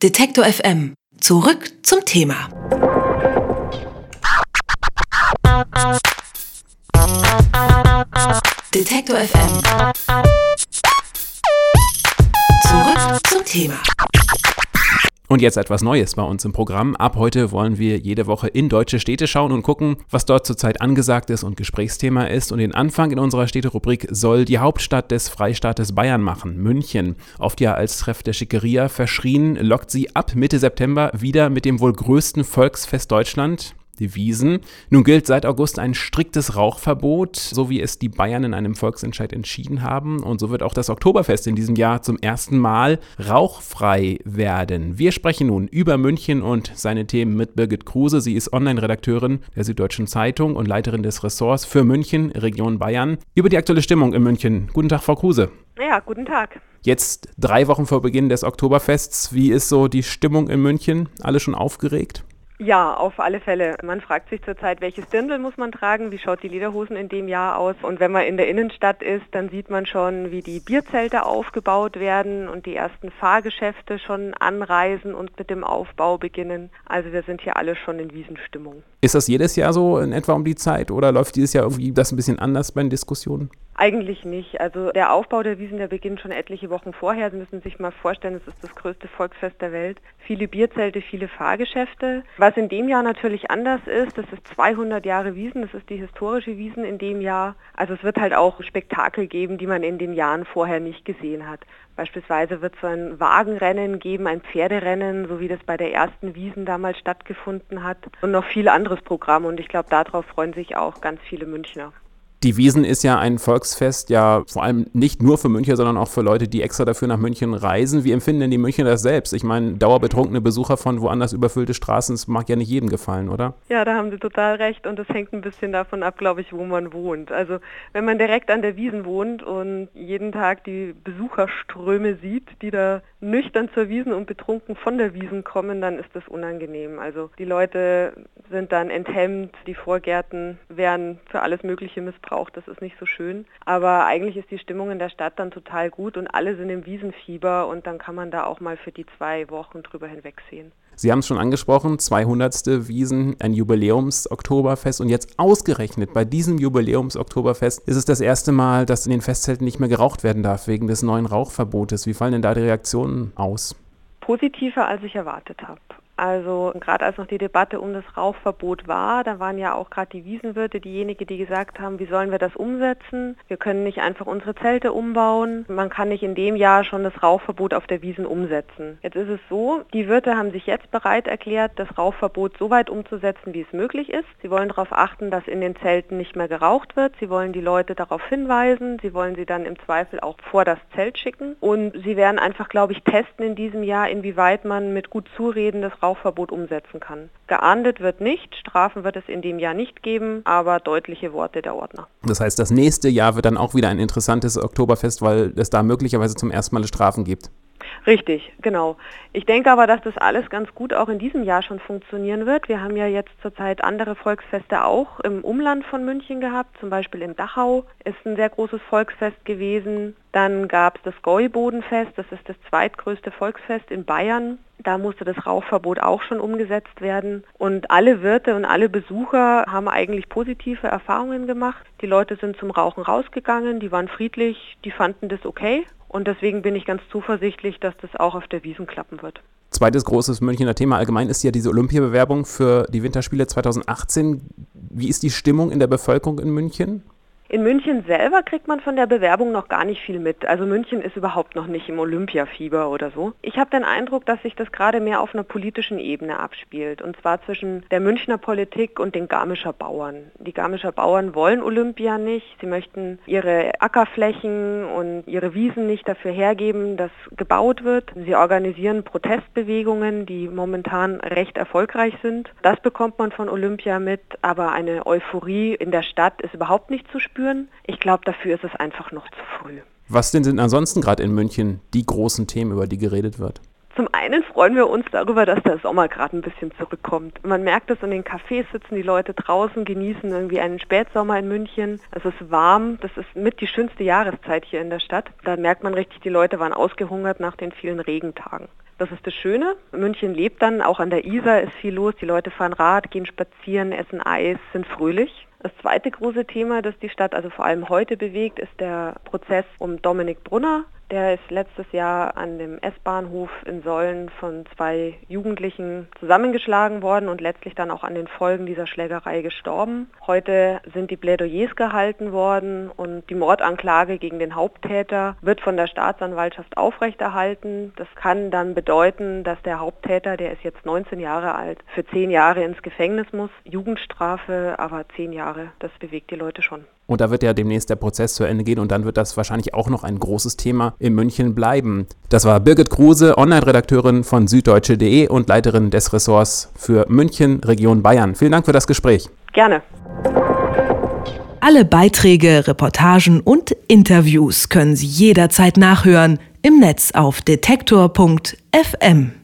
Detektor FM. Zurück zum Thema. Detektor FM. Zurück zum Thema. Und jetzt etwas Neues bei uns im Programm. Ab heute wollen wir jede Woche in deutsche Städte schauen und gucken, was dort zurzeit angesagt ist und Gesprächsthema ist. Und den Anfang in unserer Städterubrik soll die Hauptstadt des Freistaates Bayern machen, München. Oft ja als Treff der Schickeria verschrien, lockt sie ab Mitte September wieder mit dem wohl größten Volksfest Deutschland, die Wiesen. Nun gilt seit August ein striktes Rauchverbot, so wie es die Bayern in einem Volksentscheid entschieden haben. Und so wird auch das Oktoberfest in diesem Jahr zum ersten Mal rauchfrei werden. Wir sprechen nun über München und seine Themen mit Birgit Kruse. Sie ist Online-Redakteurin der Süddeutschen Zeitung und Leiterin des Ressorts für München, Region Bayern. Über die aktuelle Stimmung in München. Guten Tag, Frau Kruse. Ja, guten Tag. Jetzt drei Wochen vor Beginn des Oktoberfests. Wie ist so die Stimmung in München? Alle schon aufgeregt? Ja, auf alle Fälle. Man fragt sich zurzeit, welches Dirndl muss man tragen, wie schaut die Lederhosen in dem Jahr aus. Und wenn man in der Innenstadt ist, dann sieht man schon, wie die Bierzelte aufgebaut werden und die ersten Fahrgeschäfte schon anreisen und mit dem Aufbau beginnen. Also wir sind hier alle schon in Wiesenstimmung. Ist das jedes Jahr so in etwa um die Zeit oder läuft dieses Jahr irgendwie das ein bisschen anders bei den Diskussionen? Eigentlich nicht. Also der Aufbau der Wiesen, der beginnt schon etliche Wochen vorher. Sie müssen sich mal vorstellen, es ist das größte Volksfest der Welt. Viele Bierzelte, viele Fahrgeschäfte. Was in dem Jahr natürlich anders ist, das ist 200 Jahre Wiesen, das ist die historische Wiesen in dem Jahr. Also es wird halt auch Spektakel geben, die man in den Jahren vorher nicht gesehen hat. Beispielsweise wird es ein Wagenrennen geben, ein Pferderennen, so wie das bei der ersten Wiesen damals stattgefunden hat. Und noch viel anderes Programm. Und ich glaube, darauf freuen sich auch ganz viele Münchner. Die Wiesen ist ja ein Volksfest, ja vor allem nicht nur für München, sondern auch für Leute, die extra dafür nach München reisen. Wie empfinden denn die Münchner das selbst? Ich meine, dauerbetrunkene Besucher von woanders überfüllte Straßen, das mag ja nicht jedem gefallen, oder? Ja, da haben Sie total recht und das hängt ein bisschen davon ab, glaube ich, wo man wohnt. Also wenn man direkt an der Wiesen wohnt und jeden Tag die Besucherströme sieht, die da nüchtern zur Wiesen und betrunken von der Wiesen kommen, dann ist das unangenehm. Also die Leute sind dann enthemmt, die Vorgärten werden für alles Mögliche missbraucht braucht. Das ist nicht so schön. Aber eigentlich ist die Stimmung in der Stadt dann total gut und alle sind im Wiesenfieber und dann kann man da auch mal für die zwei Wochen drüber hinwegsehen. Sie haben es schon angesprochen, 200. Wiesen, ein Jubiläums-Oktoberfest und jetzt ausgerechnet bei diesem Jubiläums-Oktoberfest ist es das erste Mal, dass in den Festzelten nicht mehr geraucht werden darf wegen des neuen Rauchverbotes. Wie fallen denn da die Reaktionen aus? Positiver, als ich erwartet habe. Also gerade als noch die Debatte um das Rauchverbot war, da waren ja auch gerade die Wiesenwirte diejenigen, die gesagt haben, wie sollen wir das umsetzen? Wir können nicht einfach unsere Zelte umbauen. Man kann nicht in dem Jahr schon das Rauchverbot auf der Wiesen umsetzen. Jetzt ist es so, die Wirte haben sich jetzt bereit erklärt, das Rauchverbot so weit umzusetzen, wie es möglich ist. Sie wollen darauf achten, dass in den Zelten nicht mehr geraucht wird. Sie wollen die Leute darauf hinweisen. Sie wollen sie dann im Zweifel auch vor das Zelt schicken. Und sie werden einfach, glaube ich, testen in diesem Jahr, inwieweit man mit gut Zureden das Rauchverbot Rauchverbot umsetzen kann. Geahndet wird nicht, Strafen wird es in dem Jahr nicht geben, aber deutliche Worte der Ordner. Das heißt, das nächste Jahr wird dann auch wieder ein interessantes Oktoberfest, weil es da möglicherweise zum ersten Mal Strafen gibt. Richtig, genau. Ich denke aber, dass das alles ganz gut auch in diesem Jahr schon funktionieren wird. Wir haben ja jetzt zurzeit andere Volksfeste auch im Umland von München gehabt, zum Beispiel in Dachau ist ein sehr großes Volksfest gewesen. Dann gab es das Gäubodenfest, das ist das zweitgrößte Volksfest in Bayern. Da musste das Rauchverbot auch schon umgesetzt werden. Und alle Wirte und alle Besucher haben eigentlich positive Erfahrungen gemacht. Die Leute sind zum Rauchen rausgegangen, die waren friedlich, die fanden das okay. Und deswegen bin ich ganz zuversichtlich, dass das auch auf der Wiesen klappen wird. Zweites großes Münchner Thema allgemein ist ja diese Olympiabewerbung für die Winterspiele 2018. Wie ist die Stimmung in der Bevölkerung in München? In München selber kriegt man von der Bewerbung noch gar nicht viel mit. Also München ist überhaupt noch nicht im Olympiafieber oder so. Ich habe den Eindruck, dass sich das gerade mehr auf einer politischen Ebene abspielt. Und zwar zwischen der Münchner Politik und den Garmischer Bauern. Die Garmischer Bauern wollen Olympia nicht. Sie möchten ihre Ackerflächen und ihre Wiesen nicht dafür hergeben, dass gebaut wird. Sie organisieren Protestbewegungen, die momentan recht erfolgreich sind. Das bekommt man von Olympia mit. Aber eine Euphorie in der Stadt ist überhaupt nicht zu spüren spüren. Ich glaube, dafür ist es einfach noch zu früh. Was denn sind ansonsten gerade in München die großen Themen, über die geredet wird? Zum einen freuen wir uns darüber, dass der Sommer gerade ein bisschen zurückkommt. Man merkt es in den Cafés, sitzen die Leute draußen, genießen irgendwie einen Spätsommer in München. Es ist warm, das ist mit die schönste Jahreszeit hier in der Stadt. Da merkt man richtig, die Leute waren ausgehungert nach den vielen Regentagen. Das ist das Schöne. München lebt dann, auch an der Isar ist viel los. Die Leute fahren Rad, gehen spazieren, essen Eis, sind fröhlich. Das zweite große Thema, das die Stadt also vor allem heute bewegt, ist der Prozess um Dominik Brunner. Der ist letztes Jahr an dem S-Bahnhof in Sollen von zwei Jugendlichen zusammengeschlagen worden und letztlich dann auch an den Folgen dieser Schlägerei gestorben. Heute sind die Plädoyers gehalten worden und die Mordanklage gegen den Haupttäter wird von der Staatsanwaltschaft aufrechterhalten. Das kann dann bedeuten, dass der Haupttäter, der ist jetzt 19 Jahre alt, für 10 Jahre ins Gefängnis muss. Jugendstrafe, aber 10 Jahre, das bewegt die Leute schon. Und da wird ja demnächst der Prozess zu Ende gehen und dann wird das wahrscheinlich auch noch ein großes Thema in München bleiben. Das war Birgit Kruse, Online-Redakteurin von süddeutsche.de und Leiterin des Ressorts für München, Region Bayern. Vielen Dank für das Gespräch. Gerne. Alle Beiträge, Reportagen und Interviews können Sie jederzeit nachhören im Netz auf detektor.fm.